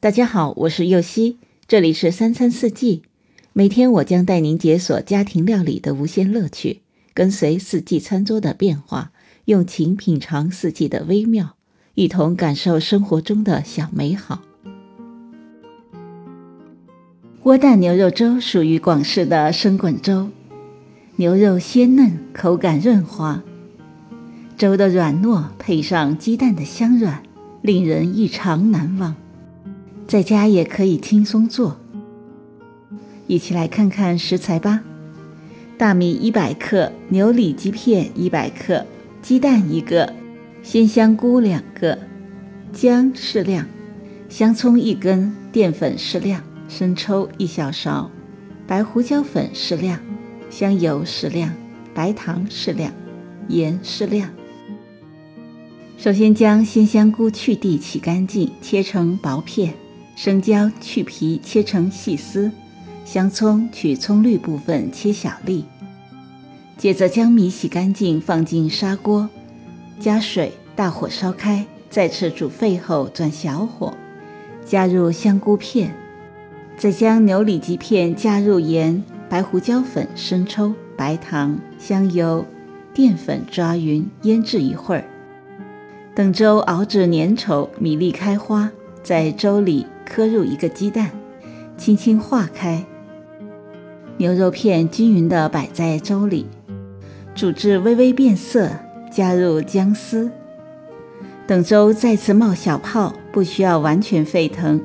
大家好，我是右希，这里是三餐四季。每天我将带您解锁家庭料理的无限乐趣，跟随四季餐桌的变化，用情品尝四季的微妙，一同感受生活中的小美好。窝蛋牛肉粥属于广式的生滚粥，牛肉鲜嫩，口感润滑，粥的软糯配上鸡蛋的香软，令人异常难忘。在家也可以轻松做，一起来看看食材吧。大米一百克，牛里脊片一百克，鸡蛋一个，鲜香菇两个，姜适量，香葱一根，淀粉适量，生抽一小勺，白胡椒粉适量，香油适量，白糖适量，盐适量。首先将鲜香菇去蒂洗干净，切成薄片。生姜去皮切成细丝，香葱取葱绿部分切小粒。接着将米洗干净，放进砂锅，加水，大火烧开，再次煮沸后转小火，加入香菇片，再将牛里脊片加入盐、白胡椒粉、生抽、白糖、香油、淀粉抓匀，腌制一会儿。等粥熬至粘稠，米粒开花，在粥里。磕入一个鸡蛋，轻轻化开，牛肉片均匀地摆在粥里，煮至微微变色，加入姜丝，等粥再次冒小泡，不需要完全沸腾，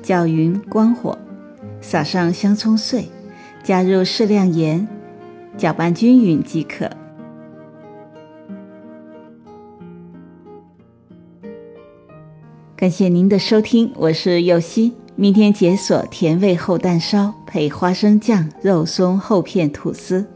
搅匀关火，撒上香葱碎，加入适量盐，搅拌均匀即可。感谢您的收听，我是右希。明天解锁甜味厚蛋烧，配花生酱、肉松厚片吐司。